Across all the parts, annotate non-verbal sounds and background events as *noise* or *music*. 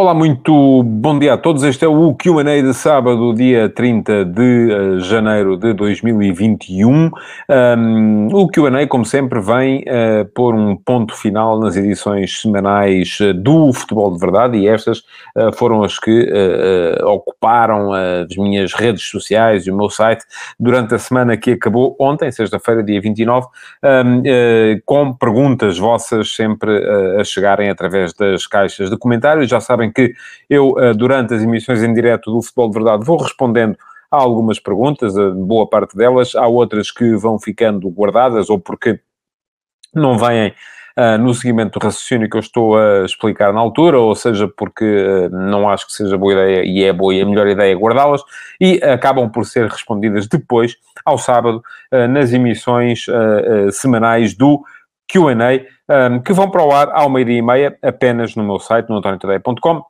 Olá, muito bom dia a todos. Este é o QA de sábado, dia 30 de uh, janeiro de 2021. Um, o QA, como sempre, vem uh, pôr um ponto final nas edições semanais uh, do Futebol de Verdade e estas foram as que ocuparam as minhas redes sociais e o meu site durante a semana que acabou ontem, sexta-feira, dia 29, um, com perguntas vossas sempre a chegarem através das caixas de comentários. Já sabem que eu, eh, durante as emissões em direto do Futebol de Verdade, vou respondendo a algumas perguntas, boa parte delas, há outras que vão ficando guardadas ou porque não vêm uh, no seguimento do raciocínio que eu estou a explicar na altura, ou seja, porque uh, não acho que seja boa ideia e é boa e a melhor ideia guardá-las, e acabam por ser respondidas depois, ao sábado, uh, nas emissões semanais do QA, um, que vão para o ar ao meio-dia e meia, apenas no meu site, no antoniotadeia.com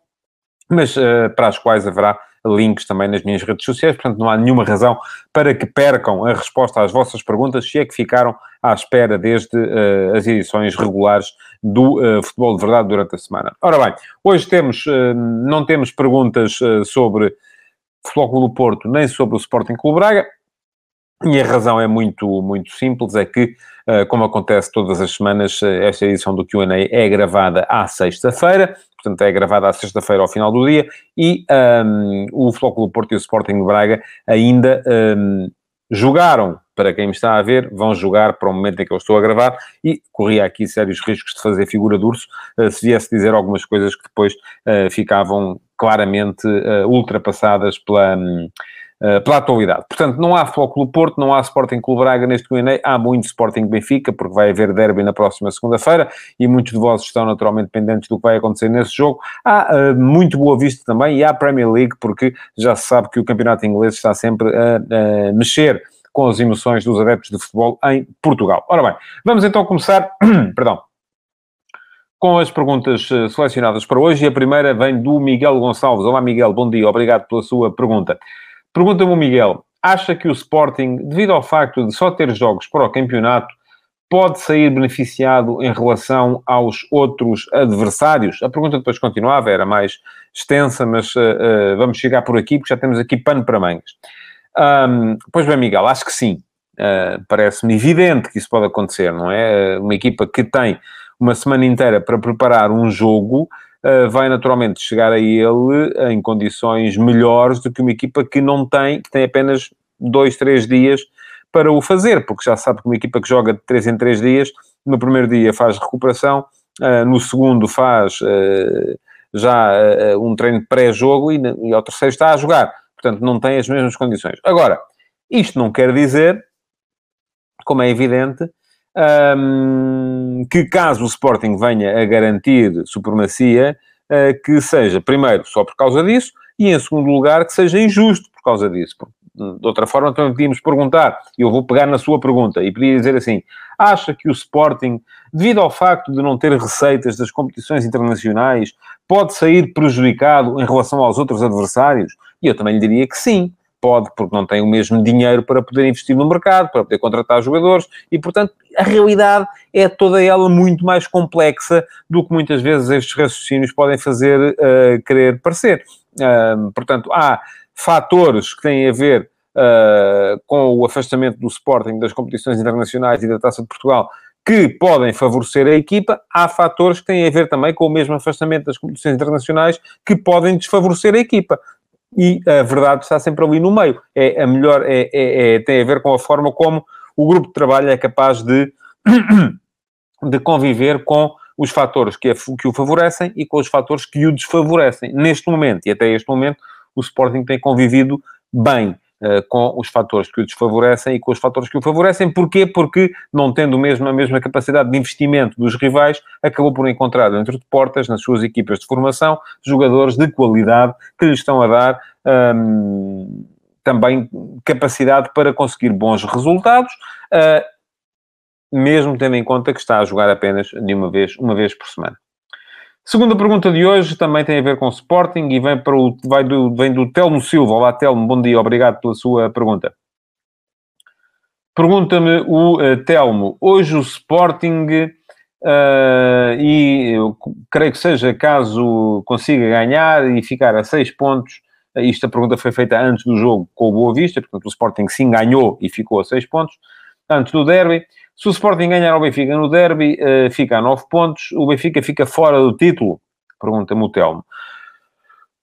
mas uh, para as quais haverá links também nas minhas redes sociais, portanto não há nenhuma razão para que percam a resposta às vossas perguntas, se é que ficaram à espera desde uh, as edições regulares do uh, Futebol de Verdade durante a semana. Ora bem, hoje temos, uh, não temos perguntas sobre Futebol Clube do Porto, nem sobre o Sporting Clube Braga, e a razão é muito, muito simples, é que, como acontece todas as semanas, esta edição do Q&A é gravada à sexta-feira, portanto é gravada à sexta-feira ao final do dia, e um, o Flóculo Porto e o Sporting de Braga ainda um, jogaram, para quem me está a ver, vão jogar para o momento em que eu estou a gravar, e corria aqui sérios riscos de fazer figura de urso, uh, se viesse dizer algumas coisas que depois uh, ficavam claramente uh, ultrapassadas pela... Uh, pela atualidade. Portanto, não há Clube Porto, não há Sporting Clube Braga neste Q&A, há muito Sporting Benfica, porque vai haver derby na próxima segunda-feira, e muitos de vós estão naturalmente pendentes do que vai acontecer nesse jogo. Há uh, muito Boa Vista também, e há Premier League, porque já se sabe que o campeonato inglês está sempre a, a mexer com as emoções dos adeptos de futebol em Portugal. Ora bem, vamos então começar, *clears throat* perdão, com as perguntas eh, selecionadas para hoje. E a primeira vem do Miguel Gonçalves. Olá, Miguel, bom dia, obrigado pela sua pergunta. Pergunta-me o Miguel, acha que o Sporting, devido ao facto de só ter jogos para o campeonato, pode sair beneficiado em relação aos outros adversários? A pergunta depois continuava, era mais extensa, mas uh, uh, vamos chegar por aqui, porque já temos aqui pano para mangas. Um, pois bem, Miguel, acho que sim. Uh, Parece-me evidente que isso pode acontecer, não é? Uma equipa que tem uma semana inteira para preparar um jogo eh, vai naturalmente chegar a ele em condições melhores do que uma equipa que não tem, que tem apenas dois, três dias para o fazer, porque já sabe que uma equipa que joga de três em três dias, no primeiro dia faz recuperação, eh, no segundo faz eh, já um treino pré-jogo e ao terceiro está a jogar. Portanto, não tem as mesmas condições. Agora, isto não quer dizer, como é evidente, um, que caso o Sporting venha a garantir supremacia, uh, que seja, primeiro, só por causa disso, e em segundo lugar, que seja injusto por causa disso. De outra forma, também podíamos perguntar, e eu vou pegar na sua pergunta, e podia dizer assim, acha que o Sporting, devido ao facto de não ter receitas das competições internacionais, pode sair prejudicado em relação aos outros adversários? E eu também lhe diria que sim pode, porque não tem o mesmo dinheiro para poder investir no mercado, para poder contratar jogadores, e portanto a realidade é toda ela muito mais complexa do que muitas vezes estes raciocínios podem fazer uh, querer parecer. Uh, portanto, há fatores que têm a ver uh, com o afastamento do Sporting das competições internacionais e da Taça de Portugal que podem favorecer a equipa, há fatores que têm a ver também com o mesmo afastamento das competições internacionais que podem desfavorecer a equipa e a verdade está sempre ali no meio. É a melhor, é, é, é, tem a ver com a forma como o grupo de trabalho é capaz de, *clears throat* de conviver com os fatores que, que o favorecem e com os fatores que o desfavorecem. Neste momento, e até este momento, o Sporting tem convivido bem com os fatores que o desfavorecem e com os fatores que o favorecem. Porquê? Porque, não tendo mesmo a mesma capacidade de investimento dos rivais, acabou por encontrar dentro de portas, nas suas equipas de formação, jogadores de qualidade que lhe estão a dar um, também capacidade para conseguir bons resultados. Uh, mesmo tendo em conta que está a jogar apenas de uma vez, uma vez por semana. Segunda pergunta de hoje também tem a ver com o Sporting e vem, para o, vai do, vem do Telmo Silva. Olá, Telmo, bom dia, obrigado pela sua pergunta. Pergunta-me o uh, Telmo, hoje o Sporting, uh, e creio que seja caso consiga ganhar e ficar a seis pontos, uh, isto a pergunta foi feita antes do jogo com o Boa Vista, portanto o Sporting sim ganhou e ficou a seis pontos, antes do derby. Se o Sporting ganhar ao Benfica no derby, fica a nove pontos, o Benfica fica fora do título? Pergunta-me o Telmo.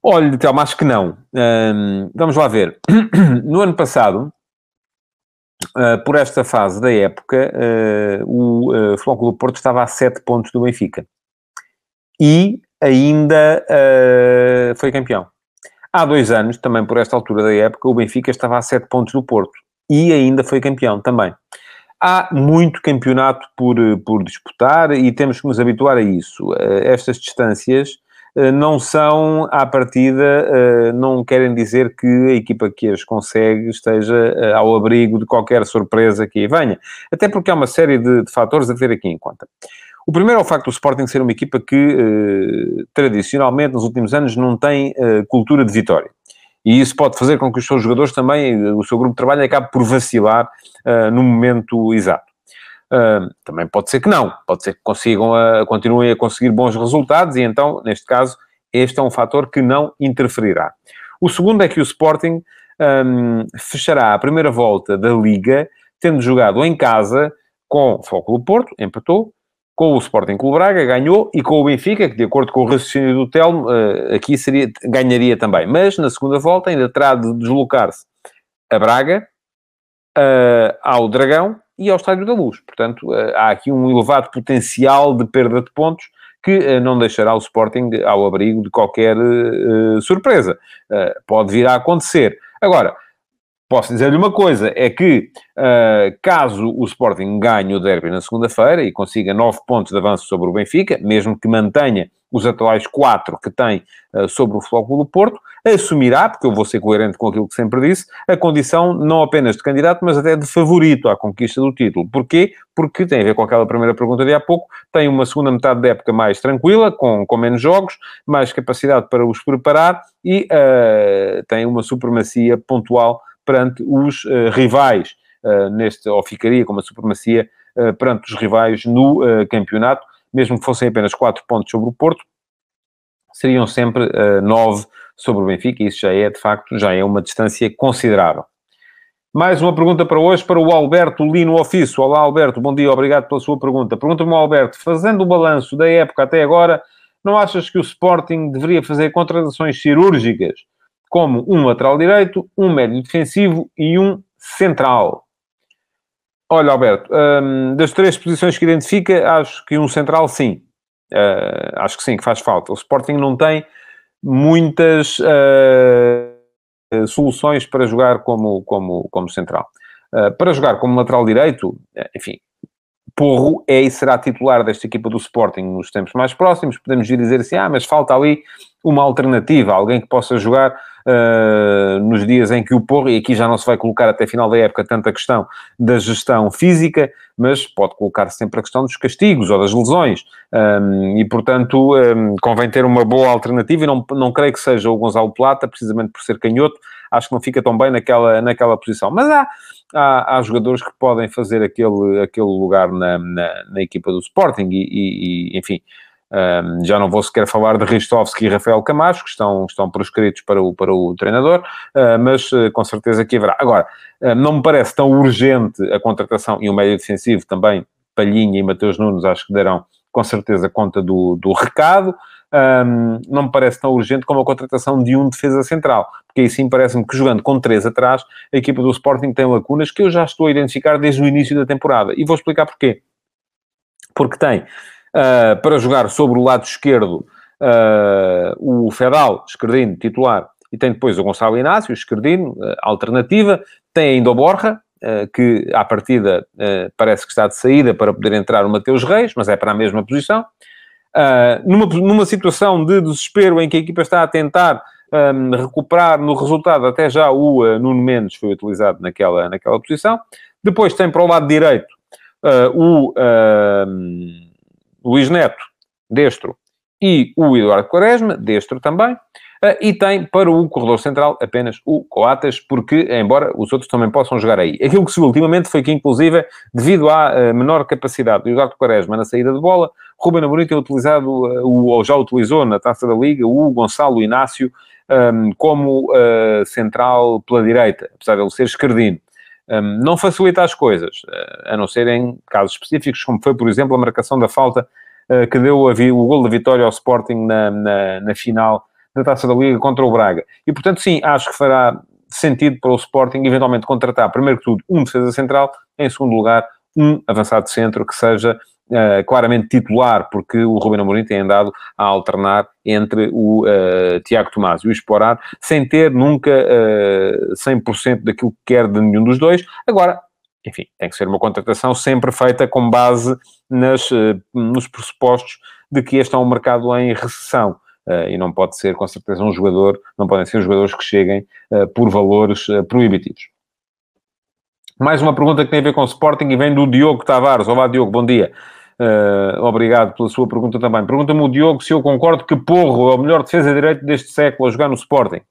Olha, Telmo, acho que não. vamos lá ver. *clears throat* No ano passado, Uh, por esta fase da época, uh, o uh, Flóculo Porto estava a 7 pontos do Benfica. E ainda uh, foi campeão. Há dois anos, também por esta altura da época, o Benfica estava a 7 pontos do Porto. E ainda foi campeão também. Há muito campeonato por, por disputar e temos que nos habituar a isso. estas distâncias eh, não são, à partida, eh, não querem dizer que a equipa que as consegue esteja eh, ao abrigo de qualquer surpresa que aí venha. Até porque há uma série de, de fatores a ter aqui em conta. O primeiro é o facto do Sporting ser uma equipa que, tradicionalmente, nos últimos anos, não tem cultura de vitória. E isso pode fazer com que os seus jogadores também, o seu grupo de trabalho, acabe por vacilar no momento exato. Uh, também pode ser que não, pode ser que consigam, uh, continuem a conseguir bons resultados e então, neste caso, este é um fator que não interferirá. O segundo é que o Sporting um, fechará a primeira volta da Liga tendo jogado em casa com o Foco do Porto, empatou, com o Sporting Clube Braga, ganhou, e com o Benfica, que de acordo com o raciocínio do Telmo, uh, aqui seria, ganharia também. Mas, na segunda volta, ainda terá de deslocar-se a Braga, uh, ao Dragão e ao Estádio da Luz. Portanto, uh, há aqui um elevado potencial de perda de pontos que não deixará o Sporting ao abrigo de qualquer surpresa. pode vir a acontecer. Agora, Posso dizer-lhe uma coisa, é que uh, caso o Sporting ganhe o derby na segunda-feira e consiga nove pontos de avanço sobre o Benfica, mesmo que mantenha os atuais quatro que tem uh, sobre o Flóculo do Porto, assumirá, porque eu vou ser coerente com aquilo que sempre disse, a condição não apenas de candidato, mas até de favorito à conquista do título. Porquê? Porque tem a ver com aquela primeira pergunta de há pouco, tem uma segunda metade da época mais tranquila, com, com menos jogos, mais capacidade para os preparar e uh, tem uma supremacia pontual perante os uh, rivais, uh, neste, ou ficaria com uma supremacia uh, perante os rivais no campeonato, mesmo que fossem apenas 4 pontos sobre o Porto, seriam sempre 9 sobre o Benfica, e isso já é, de facto, já é uma distância considerável. Mais uma pergunta para hoje, para o Alberto Lino Ofício. Olá, Alberto, bom dia, obrigado pela sua pergunta. Pergunta-me, Alberto, fazendo o balanço da época até agora, não achas que o Sporting deveria fazer contratações cirúrgicas como um lateral direito, um médio defensivo e um central. Olha, Alberto, hum, das três posições que identifica, acho que um central, sim. Uh, acho que sim, que faz falta. O Sporting não tem muitas uh, soluções para jogar como, como, como central. Uh, para jogar como lateral direito, enfim, Porro é e será titular desta equipa do Sporting nos tempos mais próximos. Podemos dizer assim, ah, mas falta ali uma alternativa, alguém que possa jogar uh, nos dias em que o Porro, e aqui já não se vai colocar até final da época tanta questão da gestão física, mas pode colocar sempre a questão dos castigos ou das lesões. Um, e, portanto, um, convém ter uma boa alternativa e não, não creio que seja o Gonçalo Plata, precisamente por ser canhoto, acho que não fica tão bem naquela, naquela posição. Mas há, há, há jogadores que podem fazer aquele, aquele lugar na, na, na equipa do Sporting e, e, enfim, um, já não vou sequer falar de Ristovski e Rafael Camacho, que estão, estão proscritos para o, para o treinador, uh, mas uh, com certeza que haverá. Agora, uh, não me parece tão urgente a contratação, e o médio defensivo também, Palhinha e Mateus Nunes, acho que darão com certeza conta do, do recado. Um, não me parece tão urgente como a contratação de um defesa central, porque aí sim parece-me que jogando com três atrás, a equipa do Sporting tem lacunas que eu já estou a identificar desde o início da temporada. E vou explicar porquê. Porque tem uh, para jogar sobre o lado esquerdo uh, o Fedal, esquerdino, titular, e tem depois o Gonçalo Inácio, esquerdino, uh, alternativa, tem ainda o Borja, que à partida parece que está de saída para poder entrar o Mateus Reis, mas é para a mesma posição. Numa, numa situação de desespero em que a equipa está a tentar um, recuperar no resultado, até já o uh, Nuno Mendes foi utilizado naquela, naquela posição. Depois tem para o lado direito uh, o Luís Neto, destro, e o Eduardo Quaresma, destro também. Uh, e tem para o corredor central apenas o Coates, porque, embora os outros também possam jogar aí. Aquilo que se viu ultimamente foi que, inclusive, devido à uh, menor capacidade do Eduardo Quaresma na saída de bola, Ruben Amorim tem utilizado, uh, ou já utilizou na Taça da Liga, o Gonçalo Inácio um, como central pela direita, apesar de ele ser esquerdino. Um, não facilita as coisas, a não ser em casos específicos, como foi, por exemplo, a marcação da falta que deu o gol da vitória ao Sporting na, na, na final da Taça da Liga contra o Braga. E, portanto, sim, acho que fará sentido para o Sporting eventualmente contratar, primeiro que tudo, um defesa central, em segundo lugar, um avançado centro que seja uh, claramente titular, porque o Ruben Amorim tem andado a alternar entre o uh, Tiago Tomás e o Esporar, sem ter nunca uh, 100% daquilo que quer de nenhum dos dois. Agora, enfim, tem que ser uma contratação sempre feita com base nas, nos pressupostos de que este é um mercado em recessão. Uh, e não pode ser, com certeza, um jogador, não podem ser jogadores que cheguem uh, por valores uh, proibitivos. Mais uma pergunta que tem a ver com o Sporting e vem do Diogo Tavares. Olá, Diogo, bom dia. obrigado pela sua pergunta também. Pergunta-me o Diogo se eu concordo que Porro é o melhor defesa de direito deste século a jogar no Sporting.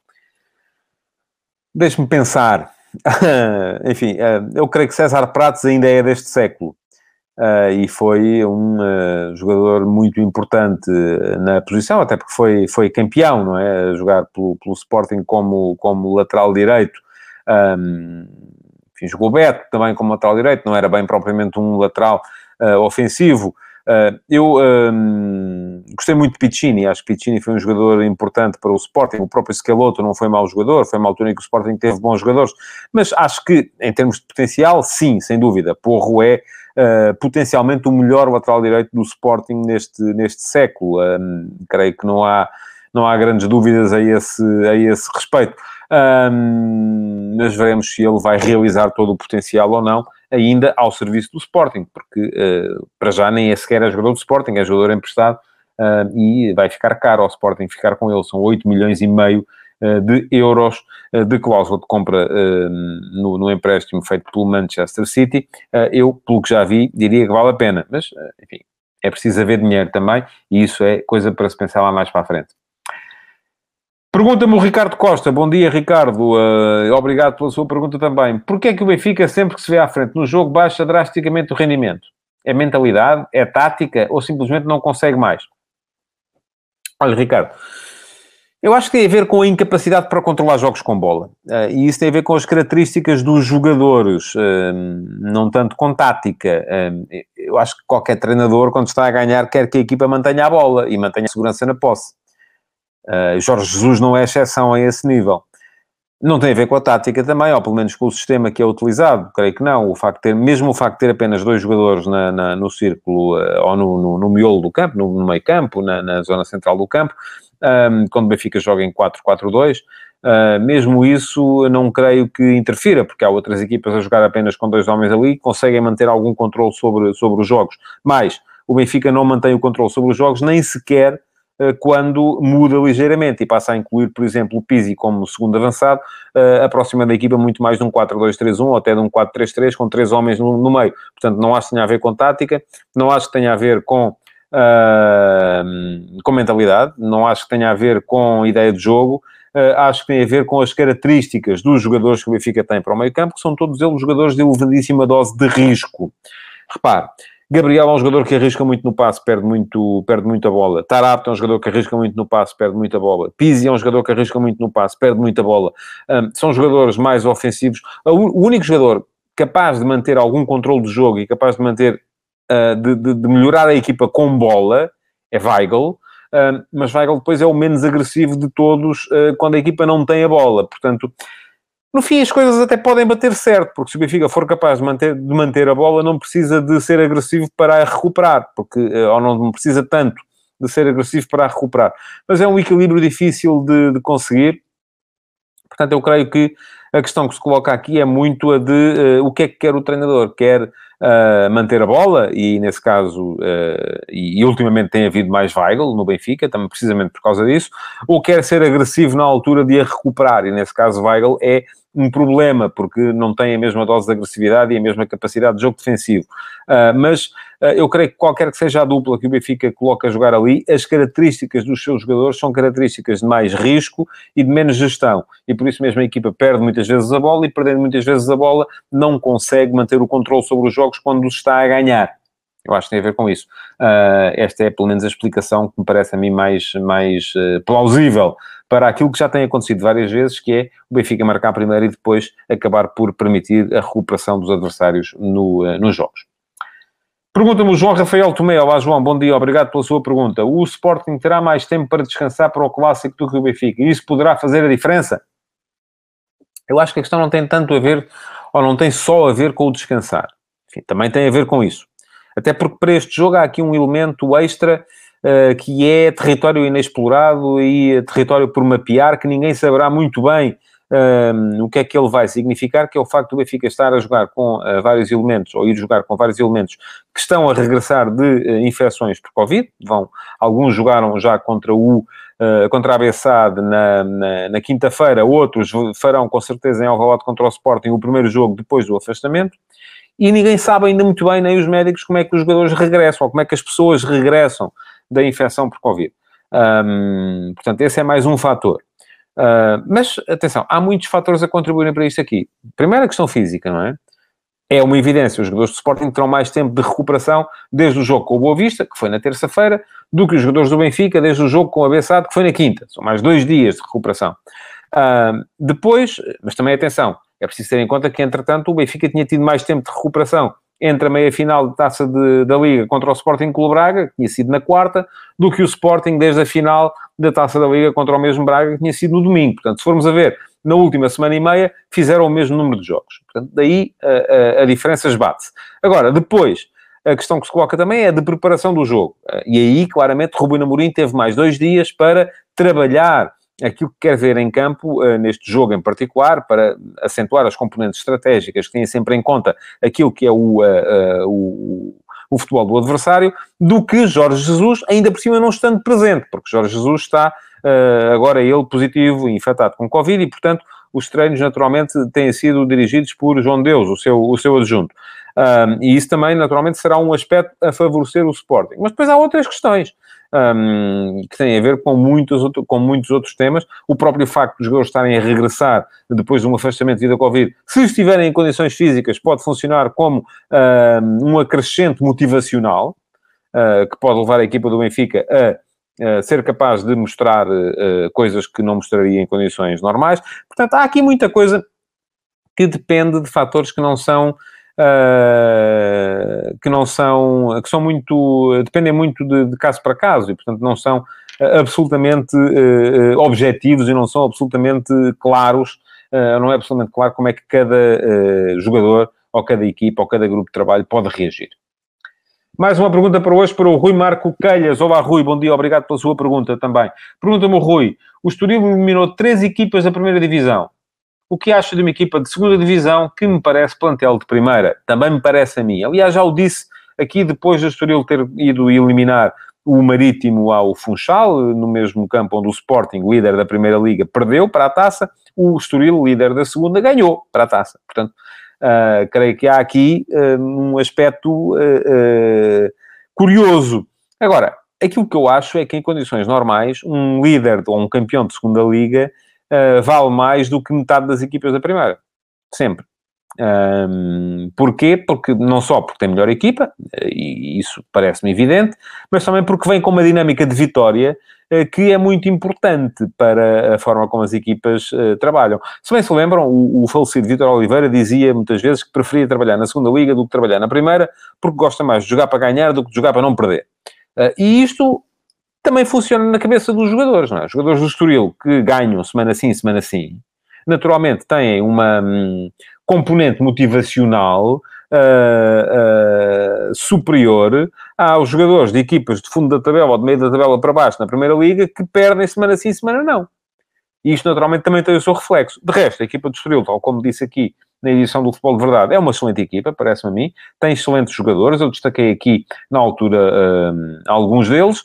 Deixe-me pensar. *laughs* Enfim, eu creio que César Prates ainda é deste século. Uh, e foi um uh, jogador muito importante na posição, até porque foi, foi campeão, não é? A jogar pelo, pelo Sporting como, como lateral direito. Um, enfim, jogou Beto também como lateral direito, não era bem propriamente um lateral uh, ofensivo. eu um, gostei muito de Piccini, acho que Piccini foi um jogador importante para o Sporting. O próprio Schelotto não foi mau jogador, foi uma altura em que o Sporting teve bons jogadores, mas acho que, em termos de potencial, sim, sem dúvida. Porro é uh, potencialmente o melhor lateral direito do Sporting neste, neste século. Um, creio que não há, não há grandes dúvidas a esse, a esse respeito. Um, mas veremos se ele vai realizar todo o potencial ou não, ainda ao serviço do Sporting, porque uh, para já nem é sequer é jogador do Sporting, é jogador emprestado uh, e vai ficar caro ao Sporting ficar com ele, são 8 milhões e meio eh, de euros eh, de cláusula de compra no, no, empréstimo feito pelo Manchester City. eu, pelo que já vi, diria que vale a pena, mas, enfim, é preciso haver dinheiro também e isso é coisa para se pensar lá mais para a frente. Pergunta-me o Ricardo Costa. Bom dia, Ricardo. Uh, obrigado pela sua pergunta também. Porquê é que o Benfica, sempre que se vê à frente no jogo, baixa drasticamente o rendimento? É mentalidade? É tática? Ou simplesmente não consegue mais? Olha, Ricardo, eu acho que tem a ver com a incapacidade para controlar jogos com bola. Uh, e isso tem a ver com as características dos jogadores, uh, não tanto com tática. Uh, eu acho que qualquer treinador, quando está a ganhar, quer que a equipa mantenha a bola e mantenha a segurança na posse. Jorge Jesus não é exceção a esse nível. Não tem a ver com a tática também, ou pelo menos com o sistema que é utilizado, creio que não. O facto ter, mesmo o facto de ter apenas dois jogadores na, na, no círculo ou no, no, no, miolo do campo, no, no meio campo, na, na zona central do campo, um, quando o Benfica joga em 4-4-2. Uh, ah, mesmo isso, não creio que interfira, porque há outras equipas a jogar apenas com dois homens ali que conseguem manter algum controle sobre, sobre os jogos. Mas o Benfica não mantém o controle sobre os jogos, nem sequer uh, quando muda ligeiramente e passa a incluir, por exemplo, o Pizzi como segundo avançado, uh, aproxima da equipa muito mais de um 4-2-3-1 ou até de um 4-3-3 com três homens no, no meio. Portanto, não acho que tenha a ver com tática, não acho que tenha a ver com uh, com mentalidade, não acho que tenha a ver com ideia de jogo, uh, acho que tem a ver com as características dos jogadores que o Benfica tem para o meio campo, que são todos eles jogadores de elevadíssima dose de risco. Repare, Gabriel é um jogador que arrisca muito no passe, perde muito, perde muita bola. Tarapto é um jogador que arrisca muito no passe, perde muita bola. Pizzi é um jogador que arrisca muito no passe, perde muita bola. Um, são jogadores mais ofensivos. O único jogador capaz de manter algum controle do jogo e capaz de manter uh, de, de, de, melhorar a equipa com bola é Weigl, uh, mas Weigl depois é o menos agressivo de todos uh, quando a equipa não tem a bola. Portanto, no fim as coisas até podem bater certo, porque se o Benfica for capaz de manter, de manter a bola, não precisa de ser agressivo para a recuperar, porque, ou não precisa tanto de ser agressivo para a recuperar. Mas é um equilíbrio difícil de, de conseguir. Portanto, eu creio que a questão que se coloca aqui é muito a de uh, o que é que quer o treinador. Quer uh, manter a bola, e nesse caso, uh, e, e, ultimamente tem havido mais Weigl no Benfica, também precisamente por causa disso, ou quer ser agressivo na altura de a recuperar, e nesse caso Weigl é um problema, porque não tem a mesma dose de agressividade e a mesma capacidade de jogo defensivo. Uh, mas uh, eu creio que qualquer que seja a dupla que o Benfica coloca a jogar ali, as características dos seus jogadores são características de mais risco e de menos gestão. E por isso mesmo a equipa perde muitas vezes a bola e perdendo muitas vezes a bola não consegue manter o controle sobre os jogos quando está a ganhar. Eu acho que tem a ver com isso. Uh, esta é, pelo menos, a explicação que me parece a mim mais, mais uh, plausível para aquilo que já tem acontecido várias vezes, que é o Benfica marcar primeiro e depois acabar por permitir a recuperação dos adversários no, uh, nos jogos. Pergunta-me o João Rafael Tomé. Olá, João, bom dia, obrigado pela sua pergunta. O Sporting terá mais tempo para descansar para o Clássico do que o Benfica? E isso poderá fazer a diferença? Eu acho que a questão não tem tanto a ver, ou não tem só a ver com o descansar. Enfim, também tem a ver com isso. Até porque para este jogo há aqui um elemento extra uh, que é território inexplorado e território por mapear, que ninguém saberá muito bem uh, o que é que ele vai significar, que é o facto do Benfica estar a jogar com uh, vários elementos, ou ir jogar com vários elementos que estão a regressar de infecções por Covid. Vão, alguns jogaram já contra o contra a Bessade na, na, na quinta-feira, outros farão com certeza em Alvalade contra o Sporting o primeiro jogo depois do afastamento e ninguém sabe ainda muito bem, nem os médicos, como é que os jogadores regressam, ou como é que as pessoas regressam da infecção por Covid. Um, portanto, esse é mais um fator. Uh, mas, atenção, há muitos fatores a contribuírem para isto aqui. Primeiro, a questão física, não é? É uma evidência, os jogadores de Sporting terão mais tempo de recuperação desde o jogo com o Boa Vista, que foi na terça-feira, do que os jogadores do Benfica desde o jogo com a Bessade, que foi na quinta. São mais dois dias de recuperação. Uh, depois, mas também atenção, é preciso ter em conta que, entretanto, o Benfica tinha tido mais tempo de recuperação entre a meia-final de taça de, da Liga contra o Sporting Clube Braga, que tinha sido na quarta, do que o Sporting desde a final da taça da Liga contra o mesmo Braga, que tinha sido no domingo. Portanto, se formos a ver, na última semana e meia, fizeram o mesmo número de jogos. Portanto, daí a, a, a diferença esbate-se. Agora, depois, a questão que se coloca também é de preparação do jogo. E aí, claramente, Rubino Amorim teve mais dois dias para trabalhar aquilo que quer ver em campo, uh, neste jogo em particular, para acentuar as componentes estratégicas que têm sempre em conta aquilo que é o, uh, uh, o, o, futebol do adversário, do que Jorge Jesus, ainda por cima não estando presente, porque Jorge Jesus está agora ele positivo, infectado com Covid, e portanto os treinos naturalmente têm sido dirigidos por João Deus, o seu, o seu adjunto. e isso também, naturalmente, será um aspecto a favorecer o Sporting. Mas depois há outras questões um, que têm a ver com muitos, outro, com muitos outros temas. O próprio facto dos jogadores estarem a regressar depois de um afastamento devido à Covid, se estiverem em condições físicas, pode funcionar como um, um acrescente motivacional, uh, que pode levar a equipa do Benfica a Uh, ser capaz de mostrar uh, coisas que não mostraria em condições normais. Portanto, há aqui muita coisa que depende de fatores que não são uh, que não são, que são muito, dependem muito de, de caso para caso e, portanto, não são eh, absolutamente uh, objetivos e não são absolutamente claros, uh, não é absolutamente claro como é que cada jogador ou cada equipa ou cada grupo de trabalho pode reagir. Mais uma pergunta para hoje para o Rui Marco Calhas. Olá, Rui, bom dia, obrigado pela sua pergunta também. Pergunta-me o Rui, o Estoril eliminou três equipas da primeira divisão o que acha de uma equipa de segunda divisão que me parece plantel de primeira? Também me parece a mim. Aliás, já o disse aqui depois do Estoril ter ido eliminar o Marítimo ao Funchal, no mesmo campo onde o Sporting, líder da Primeira Liga, perdeu para a taça, o Estoril, líder da Segunda, ganhou para a taça. Portanto, uh, creio que há aqui uh, um aspecto uh, curioso. Agora, aquilo que eu acho é que em condições normais, um líder ou um campeão de Segunda Liga uh, vale mais do que metade das equipas da primeira. Sempre. Um, porquê? Porque não só porque tem melhor equipa, eh, e isso parece-me evidente, mas também porque vem com uma dinâmica de vitória uh, que é muito importante para a forma como as equipas uh, trabalham. Se bem se lembram, o, o falecido Vitor Oliveira dizia muitas vezes que preferia trabalhar na segunda liga do que trabalhar na primeira, porque gosta mais de jogar para ganhar do que de jogar para não perder. e isto também funciona na cabeça dos jogadores, não é? Os jogadores do Estoril que ganham semana sim, semana sim, naturalmente têm uma hum, componente motivacional uh, uh, superior aos jogadores de equipas de fundo da tabela ou de meio da tabela para baixo na Primeira Liga que perdem semana sim, semana não. E isto naturalmente também tem o seu reflexo. De resto, a equipa do Estoril, tal como disse aqui na edição do Futebol de Verdade. É uma excelente equipa, parece-me a mim. Tem excelentes jogadores. Eu destaquei aqui, na altura, um, alguns deles.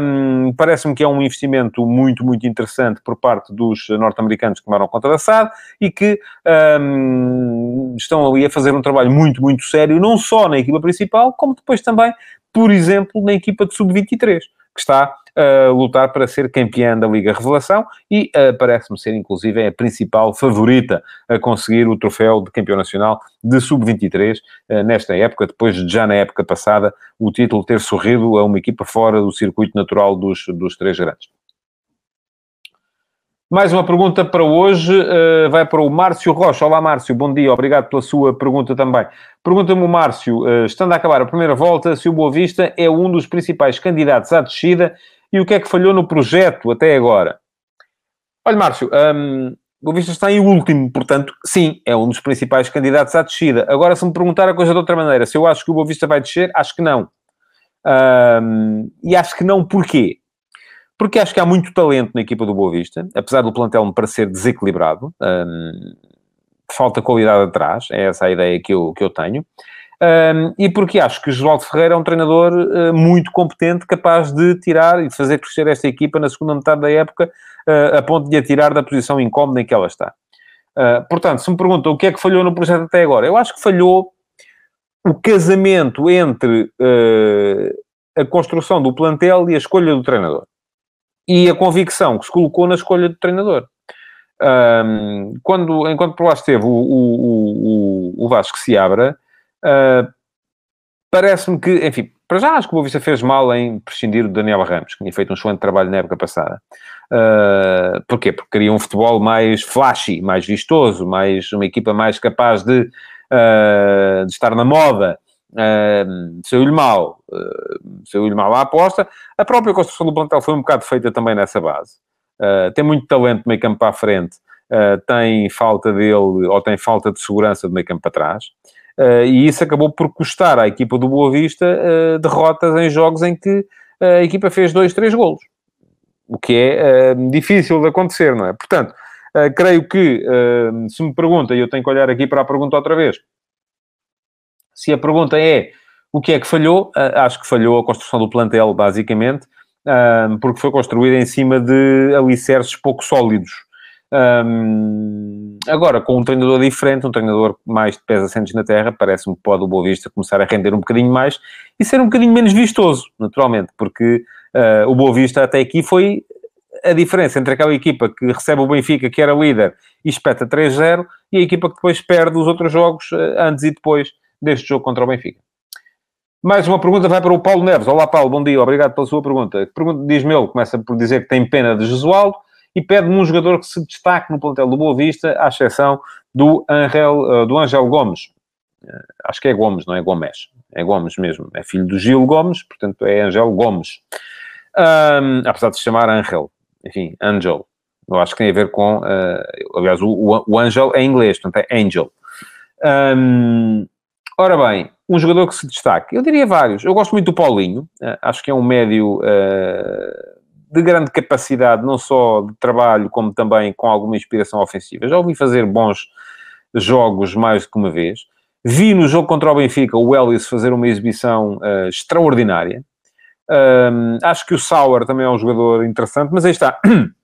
Um, parece-me que é um investimento muito, muito interessante por parte dos norte-americanos que tomaram conta da SAD e que um, estão ali a fazer um trabalho muito, muito sério, não só na equipa principal, como depois também, por exemplo, na equipa de sub-23, que está a lutar para ser campeã da Liga Revelação e uh, parece-me ser, inclusive, a principal favorita a conseguir o troféu de campeão nacional de sub-23 uh, nesta época, depois de já na época passada o título ter sorrido a uma equipa fora do circuito natural dos, dos três grandes. Mais uma pergunta para hoje, uh, vai para o Márcio Rocha. Olá, Márcio, bom dia, obrigado pela sua pergunta também. Pergunta-me o Márcio, uh, estando a acabar a primeira volta, se o Boa Vista é um dos principais candidatos à descida e o que é que falhou no projeto até agora? Olha, Márcio, um, o Boa Vista está em último, portanto, sim, é um dos principais candidatos à descida. Agora, se me perguntar a coisa de outra maneira, se eu acho que o Boa Vista vai descer, acho que não. Um, e acho que não porquê? Porque acho que há muito talento na equipa do Boa Vista, apesar do plantel me parecer desequilibrado, um, falta qualidade atrás, é essa a ideia que eu, que eu tenho, um, e porque acho que Josualdo Ferreira é um treinador uh, muito competente, capaz de tirar e de fazer crescer esta equipa na segunda metade da época, uh, a ponto de a tirar da posição incómoda em que ela está. Uh, portanto, se me perguntam o que é que falhou no projeto até agora, eu acho que falhou o casamento entre a construção do plantel e a escolha do treinador e a convicção que se colocou na escolha do treinador. Um, quando, enquanto por lá esteve o, o, o, o Vasco se abra, uh, parece-me que, enfim, para já acho que o Boa Vista fez mal em prescindir do Daniel Ramos, que tinha feito um excelente trabalho na época passada. Uh, porquê? Porque queria um futebol mais flashy, mais vistoso, mais, uma equipa mais capaz de, uh, de estar na moda. Uh, saiu-lhe mal, uh, saiu-lhe mal a aposta. A própria construção do plantel foi um bocado feita também nessa base. Uh, tem muito talento meio campo para a frente, uh, tem falta dele, ou tem falta de segurança do meio campo para trás. e isso acabou por custar à equipa do Boa Vista derrotas em jogos em que a equipa fez dois, três golos. O que é difícil de acontecer, não é? Portanto, creio que, se me pergunta, e eu tenho que olhar aqui para a pergunta outra vez, se a pergunta é o que é que falhou, ah, acho que falhou a construção do plantel, basicamente, ah, porque foi construída em cima de alicerces pouco sólidos. Um, agora, com um treinador diferente, um treinador mais de pés assentes na terra, parece-me que pode o Boa Vista começar a render um bocadinho mais e ser um bocadinho menos vistoso, naturalmente, porque o Boa Vista até aqui foi a diferença entre aquela equipa que recebe o Benfica, que era líder, e espeta 3-0, e a equipa que depois perde os outros jogos antes e depois deste jogo contra o Benfica. Mais uma pergunta vai para o Paulo Neves. Olá, Paulo, bom dia, obrigado pela sua pergunta. Diz-me ele, começa por dizer que tem pena de Jesualdo e pede-me um jogador que se destaque no plantel do Boa Vista, à exceção do Angel, eh, do Angel Gomes. Eh, acho que é Gomes, não é Gomes. É Gomes mesmo. É filho do Gil Gomes, portanto é Angel Gomes. Um, apesar de se chamar Angel. Enfim, Angel. Eu acho que tem a ver com... Uh, aliás, o, o, Angel é inglês, portanto é Angel. Um, Ora bem, um jogador que se destaque, eu diria vários. Eu gosto muito do Paulinho, uh, acho que é um médio uh, de grande capacidade, não só de trabalho, como também com alguma inspiração ofensiva. Já ouvi fazer bons jogos mais do que uma vez. Vi no jogo contra o Benfica o Ellis fazer uma exibição uh, extraordinária. acho que o Sauer também é um jogador interessante, mas aí está. *clears throat*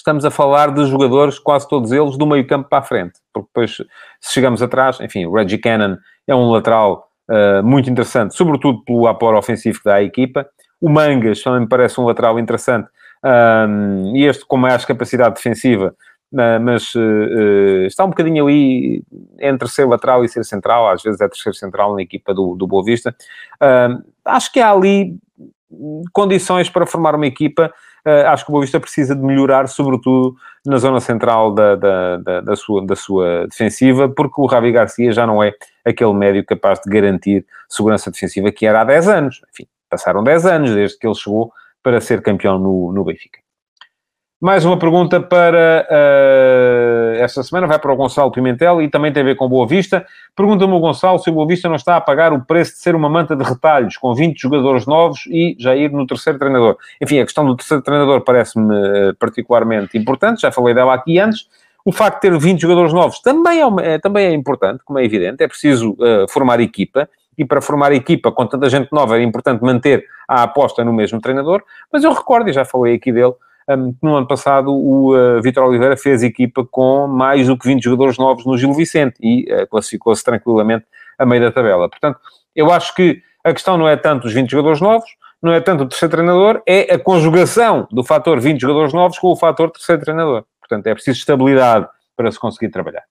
estamos a falar de jogadores, quase todos eles, do meio campo para a frente. Porque depois, se chegamos atrás, enfim, o Reggie Cannon é um lateral uh, muito interessante, sobretudo pelo apoio ofensivo que dá à equipa. O Mangas também me parece um lateral interessante. Um, e este com mais capacidade defensiva, mas uh, está um bocadinho ali entre ser lateral e ser central, às vezes é terceiro central na equipa do, do Boa Vista. acho que há ali condições para formar uma equipa uh, acho que o Boa Vista precisa de melhorar, sobretudo na zona central da, da, da, da, sua, da sua defensiva, porque o Ravi Garcia já não é aquele médio capaz de garantir segurança defensiva que era há 10 anos. Enfim, passaram 10 anos desde que ele chegou para ser campeão no, no Benfica. Mais uma pergunta para uh, esta semana, vai para o Gonçalo Pimentel e também tem a ver com Boa Vista. Pergunta-me o Gonçalo se o Boa Vista não está a pagar o preço de ser uma manta de retalhos, com 20 jogadores novos e já ir no terceiro treinador. Enfim, a questão do terceiro treinador parece-me uh, particularmente importante, já falei dela aqui antes. O facto de ter 20 jogadores novos também é, é também é importante, como é evidente. É preciso uh, formar equipa. E para formar equipa com tanta gente nova é importante manter a aposta no mesmo treinador. Mas eu recordo, e já falei aqui dele, um, no ano passado o uh, Vitor Oliveira fez equipa com mais do que 20 jogadores novos no Gil Vicente e uh, classificou-se tranquilamente a meio da tabela. Portanto, eu acho que a questão não é tanto os 20 jogadores novos, não é tanto o terceiro treinador, é a conjugação do fator 20 jogadores novos com o fator terceiro treinador. Portanto, é preciso estabilidade para se conseguir trabalhar.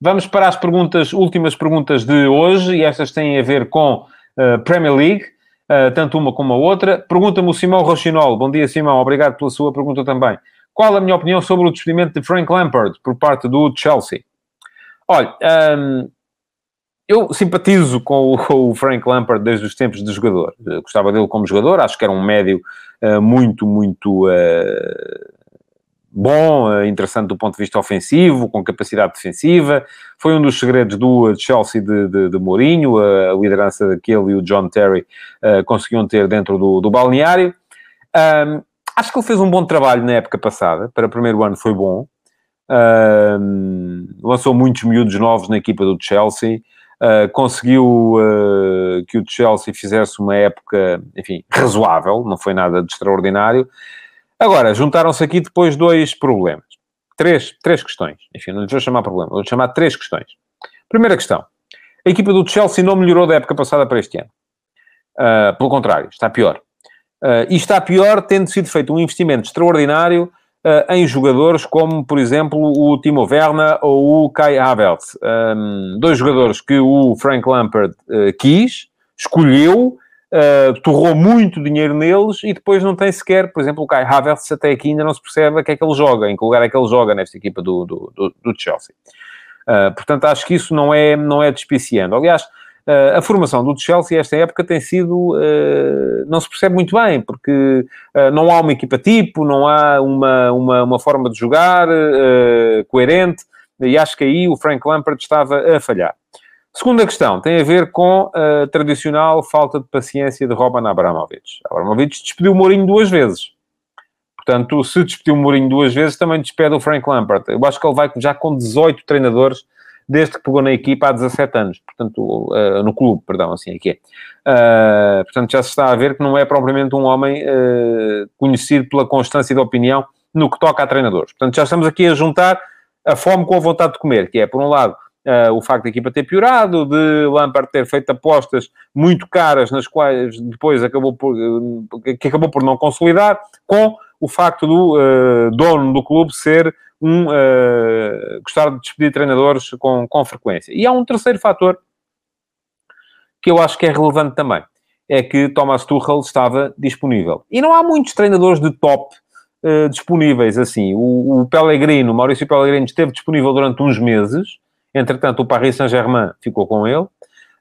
Vamos para as perguntas, últimas perguntas de hoje, e estas têm a ver com uh, Premier League, uh, tanto uma como a outra. Pergunta-me o Simão Rochinol. Bom dia, Simão. Obrigado pela sua pergunta também. Qual a minha opinião sobre o despedimento de Frank Lampard por parte do Chelsea? Olha, um, eu simpatizo com o, Frank Lampard desde os tempos de jogador. Eu gostava dele como jogador, acho que era um médio uh, muito, muito uh, bom, uh, interessante do ponto de vista ofensivo, com capacidade defensiva. Foi um dos segredos do Chelsea de, de, de Mourinho, a liderança que ele e o John Terry conseguiam ter dentro do, do balneário. Um, acho que ele fez um bom trabalho na época passada, para o primeiro ano foi bom. lançou muitos miúdos novos na equipa do Chelsea. Uh, conseguiu uh, que o Chelsea fizesse uma época, enfim, razoável, não foi nada de extraordinário. Agora, juntaram-se aqui depois dois problemas. Três, três questões. Enfim, não lhes vou chamar problema, vou chamar três questões. Primeira questão. A equipa do Chelsea não melhorou da época passada para este ano. Uh, pelo contrário, está pior. e está pior tendo sido feito um investimento extraordinário uh, em jogadores como, por exemplo, o Timo Werner ou o Kai Havertz. Um, dois jogadores que o Frank Lampard uh, quis, escolheu, uh, torrou muito dinheiro neles e depois não tem sequer, por exemplo, o Kai Havertz até aqui ainda não se percebe a que é que ele joga, em que lugar é que ele joga nesta equipa do, do, do, do Chelsea. Uh, portanto, acho que isso não é, não é despiciando. Aliás, Uh, a formação do Chelsea esta época tem sido. Uh, não se percebe muito bem, porque não há uma equipa tipo, não há uma, uma, uma forma de jogar coerente, e acho que aí o Frank Lampard estava a falhar. Segunda questão tem a ver com a tradicional falta de paciência de Roman Abramovich. Abramovich despediu o Mourinho duas vezes. Portanto, se despediu o Mourinho duas vezes, também despede o Frank Lampard. Eu acho que ele vai já com 18 treinadores desde que pegou na equipa há 17 anos, portanto, uh, no clube, perdão, assim é que é. Uh, portanto, já se está a ver que não é propriamente um homem uh, conhecido pela constância de opinião no que toca a treinadores. Portanto, já estamos aqui a juntar a fome com a vontade de comer, que é, por um lado, Uh, o facto da equipa ter piorado, de Lampard ter feito apostas muito caras, nas quais depois acabou por, uh, que acabou por não consolidar, com o facto do uh, dono do clube ser um gostar de despedir treinadores com, com frequência. E há um terceiro fator que eu acho que é relevante também. É que Thomas Tuchel estava disponível. E não há muitos treinadores de top uh, disponíveis assim. O, o Pellegrino, o Maurício Pellegrino, esteve disponível durante uns meses. Entretanto, o Paris Saint-Germain ficou com ele.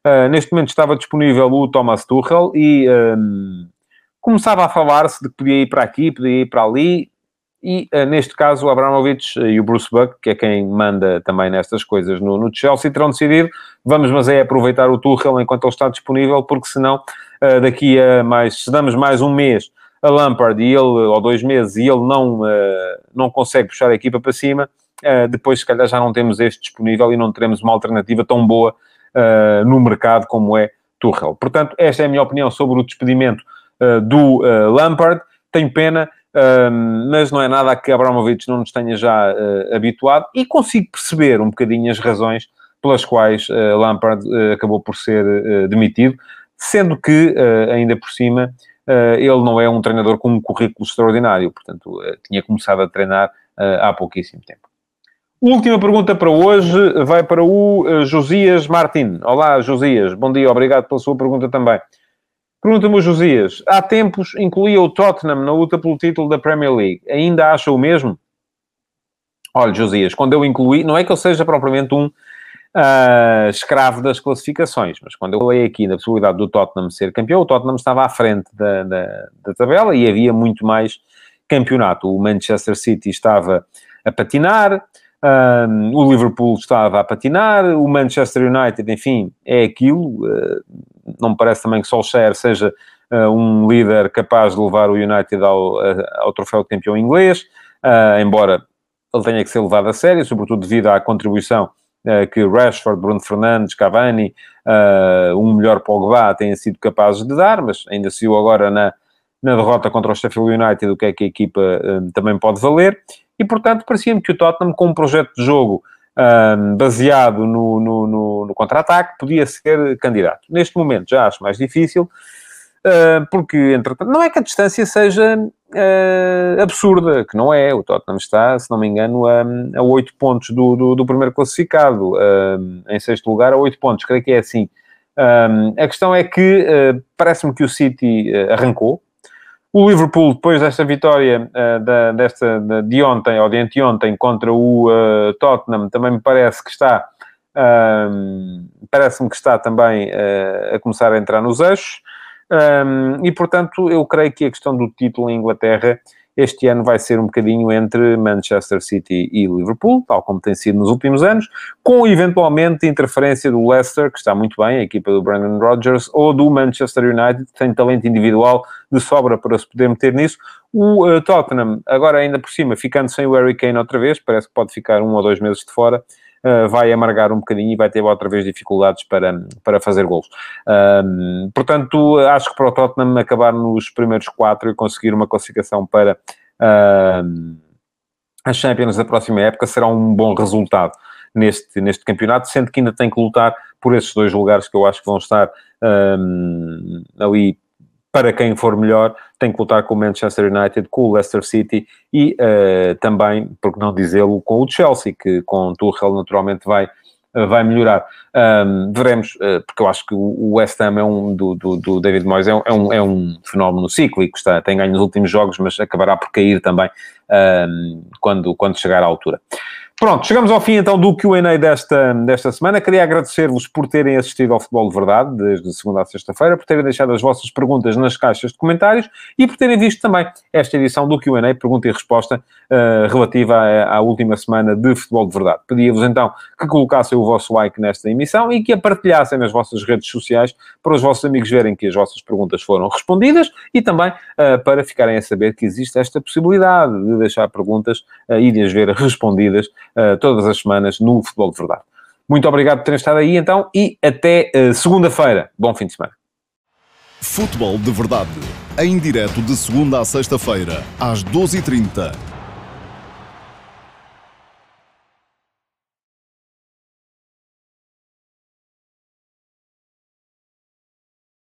Uh, neste momento estava disponível o Thomas Tuchel e um, começava a falar-se de que podia ir para aqui, podia ir para ali e, uh, neste caso, o Abramovich e o Bruce Buck, que é quem manda também nestas coisas no, no Chelsea, terão decidido, vamos mas é aproveitar o Tuchel enquanto ele está disponível, porque senão, uh, daqui a mais, se damos mais um mês a Lampard e ele, ou dois meses, e ele não, não consegue puxar a equipa para cima, depois se calhar já não temos este disponível e não teremos uma alternativa tão boa no mercado como é Tuchel. Portanto, esta é a minha opinião sobre o despedimento do Lampard. Tenho pena mas não é nada a que Abramovich não nos tenha já habituado e consigo perceber um bocadinho as razões pelas quais Lampard acabou por ser demitido, sendo que, ainda por cima, ele não é um treinador com um currículo extraordinário, portanto, tinha começado a treinar há pouquíssimo tempo. Última pergunta para hoje vai para o Josias Martin. Olá, Josias, bom dia, obrigado pela sua pergunta também. Pergunta-me o Josias. Há tempos incluía o Tottenham na luta pelo título da Premier League. Ainda acha o mesmo? Olha, Josias, quando eu incluí, não é que eu seja propriamente um uh, escravo das classificações, mas quando eu falei aqui da possibilidade do Tottenham ser campeão, o Tottenham estava à frente da, da, da tabela e havia muito mais campeonato. O Manchester City estava a patinar, um, o Liverpool estava a patinar, o Manchester United, enfim, é aquilo. Uh, não me parece também que Solskjaer seja uh, um líder capaz de levar o United ao, ao troféu de campeão inglês, uh, embora ele tenha que ser levado a sério, sobretudo devido à contribuição que Rashford, Bruno Fernandes, Cavani, um melhor Pogba têm sido capazes de dar, mas ainda se viu agora na, na derrota contra o Sheffield United o que é que a equipa uh, também pode valer, e portanto parecia-me que o Tottenham com um projeto de jogo baseado no, no, no, no contra-ataque podia ser candidato. Neste momento já acho mais difícil, porque, entretanto, não é que a distância seja uh, absurda, que não é. O Tottenham está, se não me engano, a, a 8 pontos do, do, do primeiro classificado, uh, em sexto lugar, a 8 pontos, creio que é assim. Um, a questão é que uh, parece-me que o City arrancou. O Liverpool, depois desta vitória da, desta, de ontem, ou de anteontem, contra o Tottenham, também me parece que está parece-me que está também uh, a começar a entrar nos eixos. Um, e, portanto, eu creio que a questão do título em Inglaterra este ano vai ser um bocadinho entre Manchester City e Liverpool, tal como tem sido nos últimos anos, com eventualmente interferência do Leicester, que está muito bem, a equipa do Brandon Rodgers, ou do Manchester United, que tem talento individual de sobra para se poder meter nisso. O uh, Tottenham, agora ainda por cima, ficando sem o Harry Kane outra vez, parece que pode ficar um ou dois meses de fora, uh, vai amargar um bocadinho e vai ter outra vez dificuldades para, para fazer gols. Uh, portanto, acho que para o Tottenham acabar nos primeiros quatro e conseguir uma classificação para as Champions da próxima época será um bom resultado neste, neste campeonato, sendo que ainda tem que lutar por esses dois lugares que eu acho que vão estar ali para quem for melhor, tem que lutar com o Manchester United, com o Leicester City e uh, também, por que não dizê-lo, com o Chelsea, que com o Tuchel naturalmente vai, uh, vai melhorar. Um, veremos, uh, porque eu acho que o West Ham é um, do, do, do David Moyes, é um, é um, é um fenómeno cíclico, está, tem ganho nos últimos jogos, mas acabará por cair também quando, quando chegar à altura. Pronto, chegamos ao fim então do QA desta, desta semana. Queria agradecer-vos por terem assistido ao Futebol de Verdade, desde segunda a sexta-feira, por terem deixado as vossas perguntas nas caixas de comentários e por terem visto também esta edição do QA, pergunta e resposta, uh, relativa à, à, última semana de Futebol de Verdade. Pedia-vos então que colocassem o vosso like nesta emissão e que a partilhassem nas vossas redes sociais para os vossos amigos verem que as vossas perguntas foram respondidas e também uh, para ficarem a saber que existe esta possibilidade de deixar perguntas uh, e de as ver *laughs* respondidas uh, todas as semanas no Futebol de Verdade. Muito obrigado por terem estado aí então e até uh, segunda-feira. Bom fim de semana. Futebol de Verdade, em direto de segunda a sexta-feira, às 12h30